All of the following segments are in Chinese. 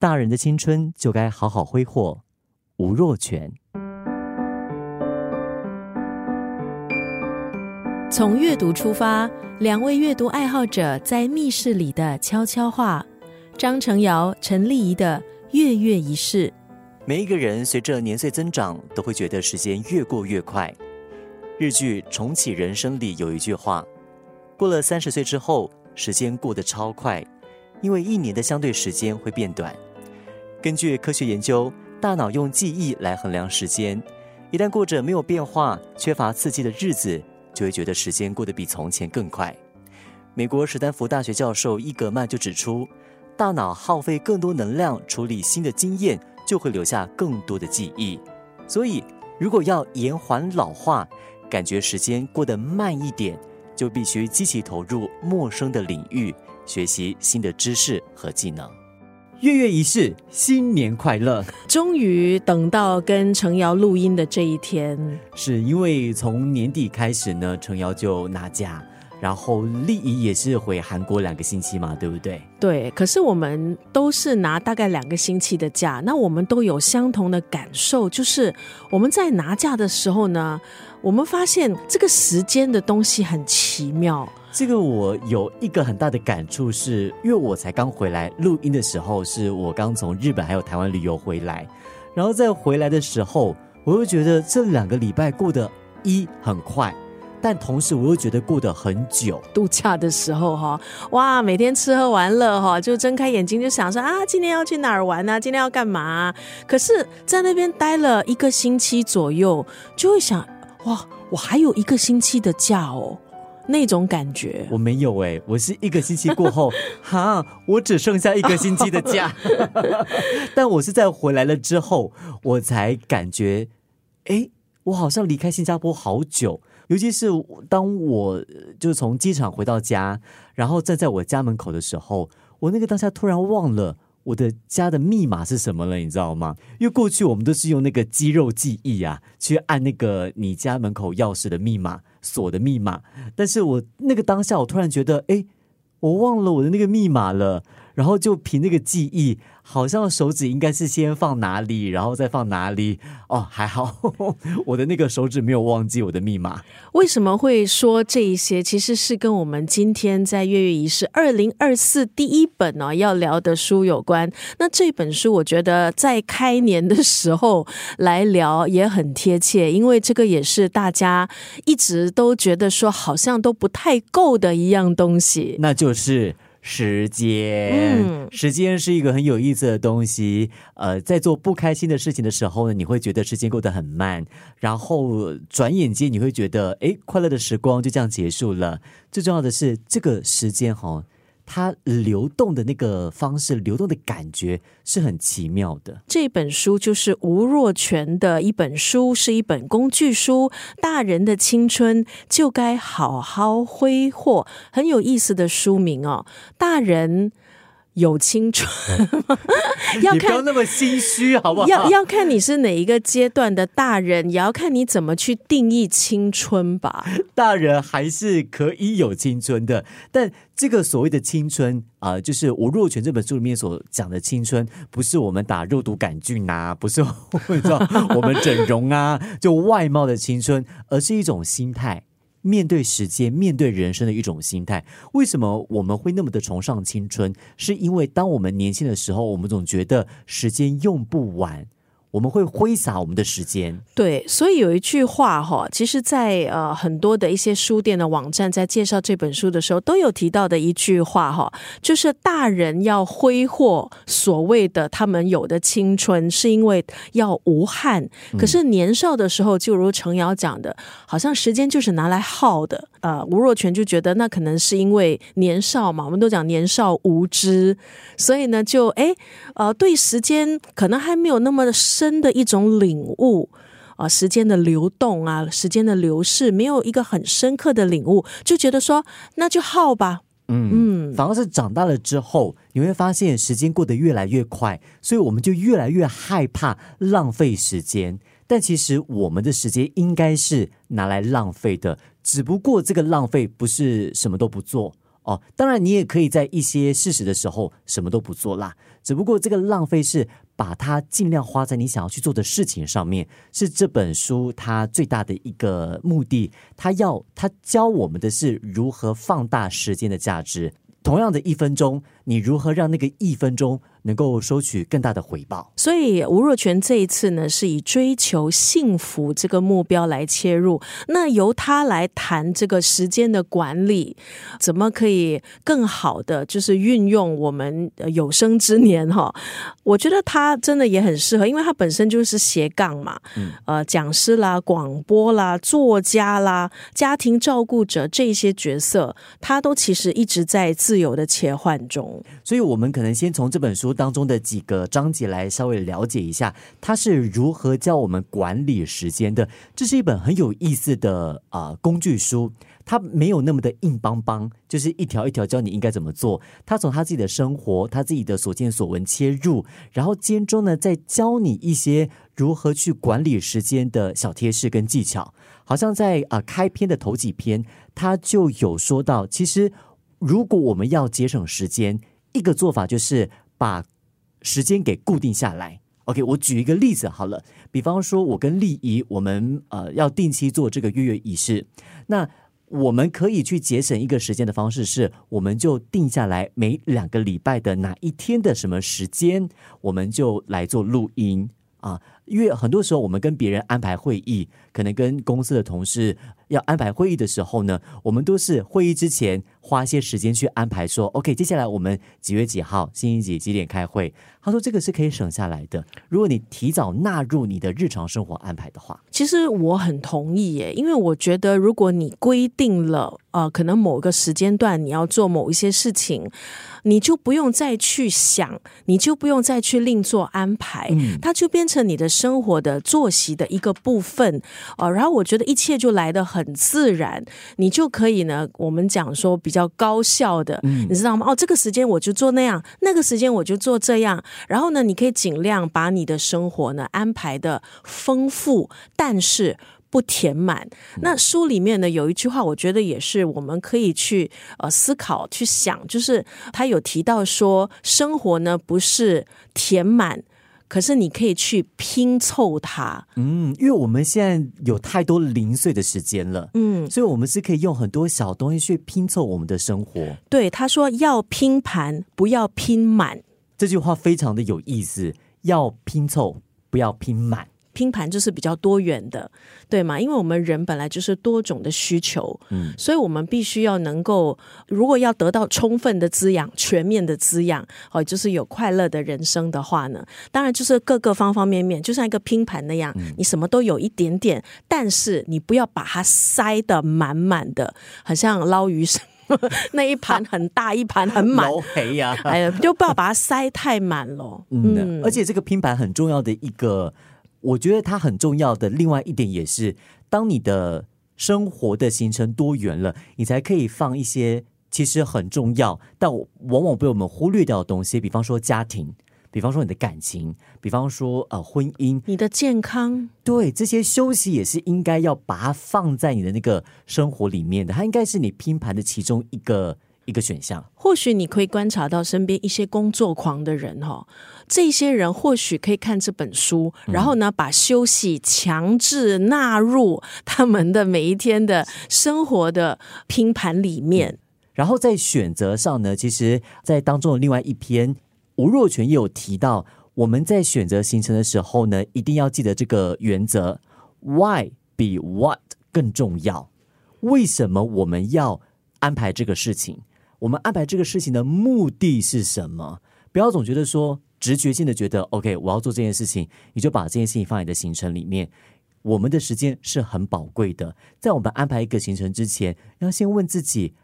大人的青春就该好好挥霍。吴若权。从阅读出发，两位阅读爱好者在密室里的悄悄话。张成尧、陈丽仪的月月仪式。每一个人随着年岁增长，都会觉得时间越过越快。日剧《重启人生》里有一句话：“过了三十岁之后，时间过得超快，因为一年的相对时间会变短。”根据科学研究，大脑用记忆来衡量时间，一旦过着没有变化、缺乏刺激的日子。就会觉得时间过得比从前更快。美国史丹福大学教授伊格曼就指出，大脑耗费更多能量处理新的经验，就会留下更多的记忆。所以，如果要延缓老化，感觉时间过得慢一点，就必须积极投入陌生的领域，学习新的知识和技能。月月仪式，新年快乐！终于等到跟程瑶录音的这一天，是因为从年底开始呢，程瑶就拿假，然后丽姨也是回韩国两个星期嘛，对不对？对，可是我们都是拿大概两个星期的假，那我们都有相同的感受，就是我们在拿假的时候呢，我们发现这个时间的东西很奇妙。这个我有一个很大的感触，是因为我才刚回来录音的时候，是我刚从日本还有台湾旅游回来，然后在回来的时候，我又觉得这两个礼拜过得一很快，但同时我又觉得过得很久。度假的时候哈，哇，每天吃喝玩乐哈，就睁开眼睛就想说啊，今天要去哪儿玩呢？今天要干嘛？可是，在那边待了一个星期左右，就会想哇，我还有一个星期的假哦。那种感觉我没有哎，我是一个星期过后，哈，我只剩下一个星期的假，但我是在回来了之后，我才感觉，哎，我好像离开新加坡好久，尤其是当我就从机场回到家，然后站在我家门口的时候，我那个当下突然忘了。我的家的密码是什么了？你知道吗？因为过去我们都是用那个肌肉记忆啊，去按那个你家门口钥匙的密码锁的密码。但是我那个当下，我突然觉得，哎，我忘了我的那个密码了。然后就凭那个记忆，好像手指应该是先放哪里，然后再放哪里。哦，还好，我的那个手指没有忘记我的密码。为什么会说这一些？其实是跟我们今天在月月仪式二零二四第一本呢要聊的书有关。那这本书，我觉得在开年的时候来聊也很贴切，因为这个也是大家一直都觉得说好像都不太够的一样东西，那就是。时间，时间是一个很有意思的东西。呃，在做不开心的事情的时候呢，你会觉得时间过得很慢，然后转眼间你会觉得，哎，快乐的时光就这样结束了。最重要的是，这个时间哈。它流动的那个方式，流动的感觉是很奇妙的。这本书就是吴若权的一本书，是一本工具书。大人的青春就该好好挥霍，很有意思的书名哦。大人。有青春，要看不要那么心虚，好不好？要要看你是哪一个阶段的大人，也要看你怎么去定义青春吧。大人还是可以有青春的，但这个所谓的青春啊，就是我若权这本书里面所讲的青春，不是我们打肉毒杆菌呐，不是 我们整容啊，就外貌的青春，而是一种心态。面对时间，面对人生的一种心态。为什么我们会那么的崇尚青春？是因为当我们年轻的时候，我们总觉得时间用不完。我们会挥洒我们的时间，对，所以有一句话哈，其实，在呃很多的一些书店的网站在介绍这本书的时候，都有提到的一句话哈，就是大人要挥霍所谓的他们有的青春，是因为要无憾。可是年少的时候，就如程瑶讲的，好像时间就是拿来耗的。呃，吴若权就觉得那可能是因为年少嘛，我们都讲年少无知，所以呢，就哎呃对时间可能还没有那么的。真的一种领悟啊，时间的流动啊，时间的流逝，没有一个很深刻的领悟，就觉得说那就耗吧。嗯嗯，反而是长大了之后，你会发现时间过得越来越快，所以我们就越来越害怕浪费时间。但其实我们的时间应该是拿来浪费的，只不过这个浪费不是什么都不做。哦。当然，你也可以在一些事实的时候什么都不做啦。只不过这个浪费是把它尽量花在你想要去做的事情上面，是这本书它最大的一个目的。它要它教我们的是如何放大时间的价值。同样的一分钟，你如何让那个一分钟？能够收取更大的回报，所以吴若权这一次呢，是以追求幸福这个目标来切入。那由他来谈这个时间的管理，怎么可以更好的就是运用我们有生之年哈？我觉得他真的也很适合，因为他本身就是斜杠嘛，嗯呃，讲师啦、广播啦、作家啦、家庭照顾者这些角色，他都其实一直在自由的切换中。所以，我们可能先从这本书。当中的几个章节来稍微了解一下，它是如何教我们管理时间的。这是一本很有意思的啊工具书，它没有那么的硬邦邦，就是一条一条教你应该怎么做。他从他自己的生活、他自己的所见所闻切入，然后间中呢再教你一些如何去管理时间的小贴士跟技巧。好像在啊开篇的头几篇，他就有说到，其实如果我们要节省时间，一个做法就是。把时间给固定下来。OK，我举一个例子好了，比方说，我跟丽姨，我们呃要定期做这个月月仪式。那我们可以去节省一个时间的方式是，我们就定下来每两个礼拜的哪一天的什么时间，我们就来做录音啊。因为很多时候我们跟别人安排会议，可能跟公司的同事。要安排会议的时候呢，我们都是会议之前花一些时间去安排，说 OK，接下来我们几月几号星期几几点开会。他说这个是可以省下来的，如果你提早纳入你的日常生活安排的话。其实我很同意耶，因为我觉得如果你规定了呃，可能某个时间段你要做某一些事情，你就不用再去想，你就不用再去另做安排，它就变成你的生活的作息的一个部分呃，然后我觉得一切就来的很。很自然，你就可以呢。我们讲说比较高效的，你知道吗？哦，这个时间我就做那样，那个时间我就做这样。然后呢，你可以尽量把你的生活呢安排的丰富，但是不填满。那书里面呢有一句话，我觉得也是我们可以去呃思考、去想，就是他有提到说，生活呢不是填满。可是你可以去拼凑它，嗯，因为我们现在有太多零碎的时间了，嗯，所以我们是可以用很多小东西去拼凑我们的生活。对，他说要拼盘，不要拼满。这句话非常的有意思，要拼凑，不要拼满。拼盘就是比较多元的，对吗？因为我们人本来就是多种的需求，嗯，所以我们必须要能够，如果要得到充分的滋养、全面的滋养，哦，就是有快乐的人生的话呢，当然就是各个方方面面，就像一个拼盘那样，你什么都有一点点，但是你不要把它塞得满满的，好像捞鱼那一盘很大，一盘很满，呀，哎呀，就不要把它塞太满了。嗯，而且这个拼盘很重要的一个。我觉得它很重要的另外一点也是，当你的生活的行程多元了，你才可以放一些其实很重要但往往被我们忽略掉的东西，比方说家庭，比方说你的感情，比方说呃婚姻，你的健康，对这些休息也是应该要把它放在你的那个生活里面的，它应该是你拼盘的其中一个。一个选项，或许你可以观察到身边一些工作狂的人哈，这些人或许可以看这本书，然后呢，把休息强制纳入他们的每一天的生活的拼盘里面。然后在选择上呢，其实，在当中的另外一篇，吴若权也有提到，我们在选择行程的时候呢，一定要记得这个原则：Why 比 What 更重要？为什么我们要安排这个事情？我们安排这个事情的目的是什么？不要总觉得说直觉性的觉得 OK，我要做这件事情，你就把这件事情放在你的行程里面。我们的时间是很宝贵的，在我们安排一个行程之前，要先问自己，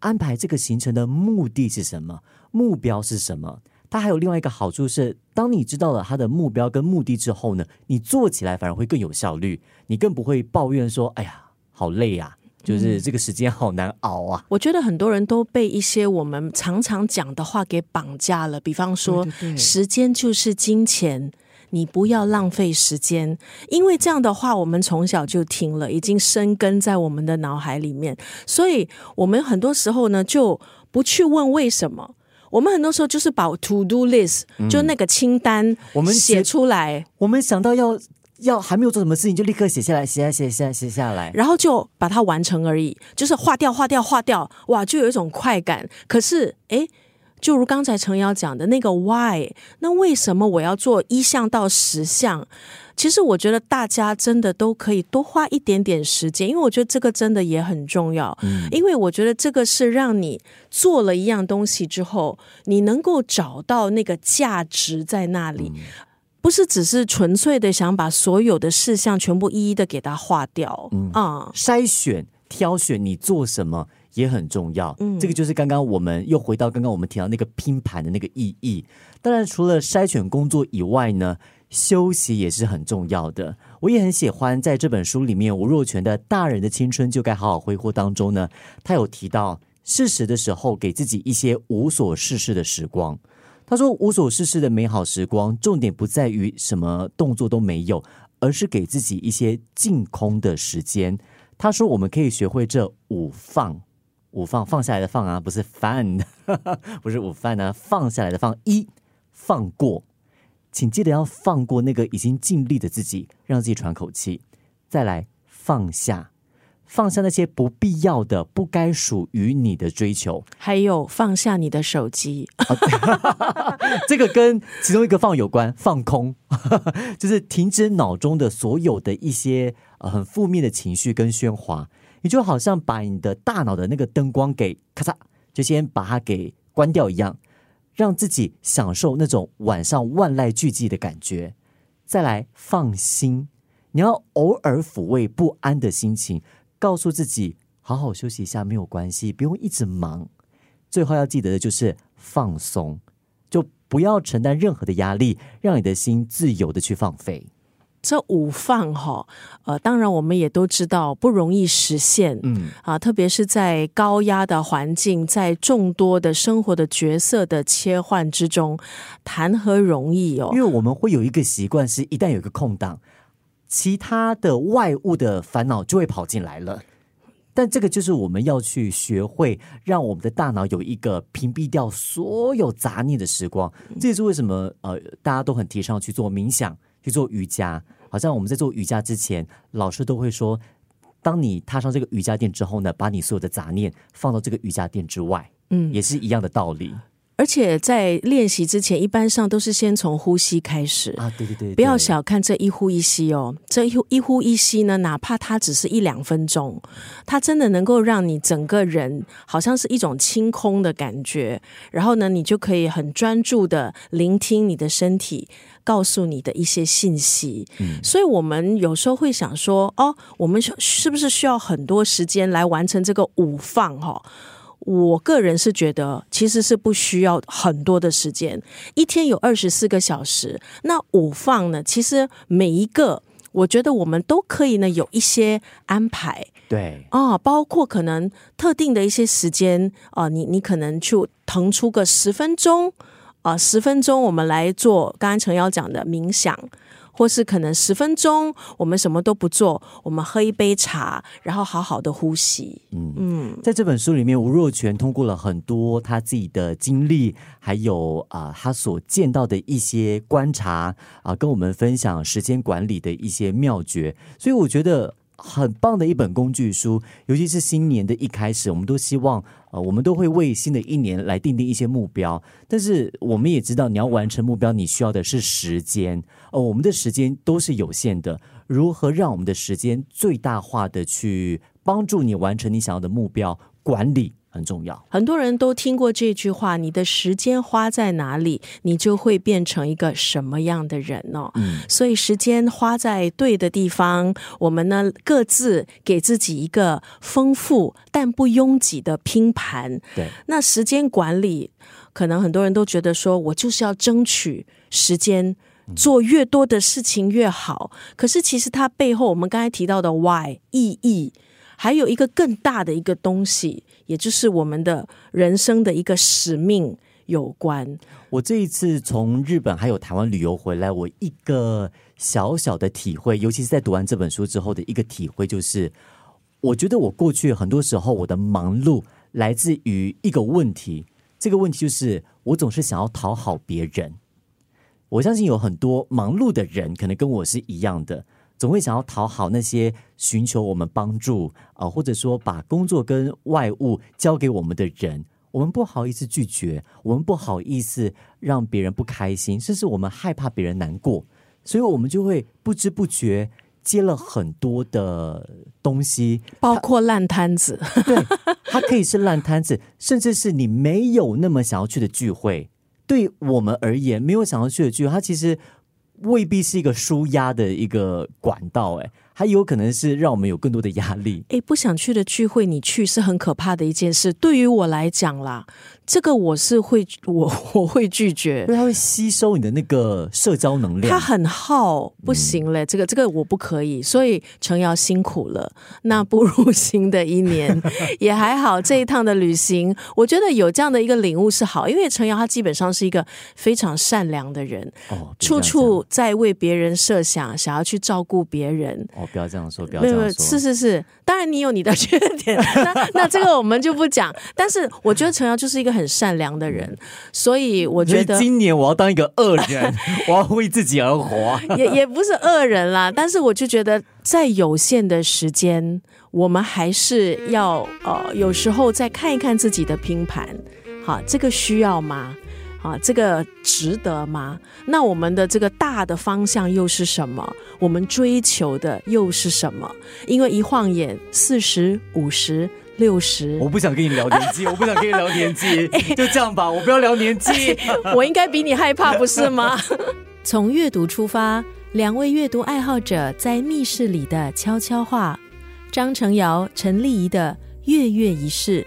安排这个行程的目的是什么？目标是什么？它还有另外一个好处是，当你知道了它的目标跟目的之后呢，你做起来反而会更有效率，你更不会抱怨说：“哎呀，好累呀。”就是这个时间好难熬啊！我觉得很多人都被一些我们常常讲的话给绑架了，比方说“时间就是金钱”，你不要浪费时间，因为这样的话我们从小就听了，已经生根在我们的脑海里面，所以我们很多时候呢就不去问为什么。我们很多时候就是把 to do list，、就那个清单，嗯我们写写出来，我们想到要要还没有做什么事情，就立刻写下来，写下写下写下来。然后就把它完成而已，就是划掉、划掉、划掉，哇，就有一种快感。可是，诶，就如刚才程瑶讲的那个 why，那为什么我要做一项到十项？其实我觉得大家真的都可以多花一点点时间，因为我觉得这个真的也很重要。嗯因为我觉得这个是让你做了一样东西之后，你能够找到那个价值在那里。不是只是纯粹的想把所有的事项全部一一的给它划掉，嗯啊，筛选、挑选你做什么也很重要。嗯，这个就是刚刚我们又回到刚刚我们提到那个拼盘的那个意义。当然，除了筛选工作以外呢，休息也是很重要的。我也很喜欢在这本书里面吴若权的《大人的青春就该好好挥霍》当中呢，他有提到适时的时候给自己一些无所事事的时光。他说：“无所事事的美好时光，重点不在于什么动作都没有，而是给自己一些净空的时间。”他说：“我们可以学会这五放，五放放下来的放啊，不是饭，不是午饭呢，放下来的放。一放过，请记得要放过那个已经尽力的自己，让自己喘口气。再来放下，放下那些不必要的、不该属于你的追求。还有放下你的手机，这个跟其中一个放有关，放空，就是停止脑中的所有的一些呃很负面的情绪跟喧哗，你就好像把你的大脑的那个灯光给咔嚓，就先把它给关掉一样，让自己享受那种晚上万籁俱寂的感觉。再来放心，你要偶尔抚慰不安的心情，告诉自己好好休息一下没有关系，不用一直忙。最后要记得的就是放松，就不要承担任何的压力，让你的心自由的去放飞。这五放哈，呃，当然我们也都知道不容易实现，嗯，啊，特别是在高压的环境，在众多的生活的角色的切换之中，谈何容易哦因？为我们会有一个习惯，是一旦有一个空档，其他的外物的烦恼就会跑进来了。但这个就是我们要去学会，让我们的大脑有一个屏蔽掉所有杂念的时光。这也是为什么呃，大家都很提倡去做冥想、去做瑜伽。好像我们在做瑜伽之前，老师都会说，当你踏上这个瑜伽垫之后呢，把你所有的杂念放到这个瑜伽垫之外，嗯，也是一样的道理而且在练习之前，一般上都是先从呼吸开始。啊！对对对，不要小看这一呼一吸哦，这一呼一呼一吸呢，哪怕它只是一两分钟，它真的能够让你整个人好像是一种清空的感觉，然后呢，你就可以很专注的聆听你的身体告诉你的一些信息。所以，我们有时候会想说，哦，我们是是不是需要很多时间来完成这个五放？哈、我个人是觉得，其实是不需要很多的时间，一天有二十四个小时，那午放呢？其实每一个，我觉得我们都可以呢有一些安排对啊，包括可能特定的一些时间啊，你你可能就腾出个十分钟啊，十分钟我们来做刚刚陈瑶讲的冥想。或是可能十分钟，我们什么都不做，我们喝一杯茶，然后好好的呼吸。嗯嗯在这本书里面，吴若权通过了很多他自己的经历，还有啊、他所见到的一些观察啊、跟我们分享时间管理的一些妙诀。所以我觉得很棒的一本工具书，尤其是新年的一开始，我们都希望呃，我们都会为新的一年来定定一些目标。但是我们也知道，你要完成目标，你需要的是时间。呃，我们的时间都是有限的，如何让我们的时间最大化的去帮助你完成你想要的目标？管理很重要。很多人都听过这句话：“你的时间花在哪里，你就会变成一个什么样的人哦。”嗯，所以时间花在对的地方，我们呢各自给自己一个丰富但不拥挤的拼盘。对，那时间管理，可能很多人都觉得说，我就是要争取时间。做越多的事情越好，可是其实它背后我们刚才提到的 why 意义，还有一个更大的一个东西，也就是我们的人生的一个使命有关。我这一次从日本还有台湾旅游回来，我一个小小的体会，尤其是在读完这本书之后的一个体会，就是我觉得我过去很多时候我的忙碌来自于一个问题，这个问题就是我总是想要讨好别人。我相信有很多忙碌的人，可能跟我是一样的，总会想要讨好那些寻求我们帮助啊，或者说把工作跟外物交给我们的人，我们不好意思拒绝，我们不好意思让别人不开心，甚至我们害怕别人难过，所以我们就会不知不觉接了很多的东西，包括烂摊子。对，它可以是烂摊子，甚至是你没有那么想要去的聚会。对我们而言，没有想要去的聚会，它其实未必是一个舒压的一个管道，哎，还有可能是让我们有更多的压力。哎，不想去的聚会，你去是很可怕的一件事。对于我来讲啦。这个我是会，我我会拒绝，因为它会吸收你的那个社交能量，它很耗，不行嘞，这个这个我不可以，所以程瑶辛苦了。那步入新的一年也还好，这一趟的旅行，我觉得有这样的一个领悟是好，因为程瑶他基本上是一个非常善良的人，哦，处处在为别人设想，想要去照顾别人。哦，不要这样说，不要这样说，是是是，当然你有你的 缺点，那那这个我们就不讲。但是我觉得程瑶就是一个。很善良的人，所以我觉得今年我要当一个恶人，我要为自己而活，也也不是恶人啦。但是我就觉得，在有限的时间，我们还是要呃，有时候再看一看自己的拼盘。好，这个需要吗？啊，这个值得吗？那我们的这个大的方向又是什么？我们追求的又是什么？因为一晃眼，四十五十。六十，我不想跟你聊年纪，我不想跟你聊年纪，就这样吧，我不要聊年纪。我应该比你害怕，不是吗？从阅读出发，两位阅读爱好者在密室里的悄悄话。张成尧、陈丽仪的月月仪式。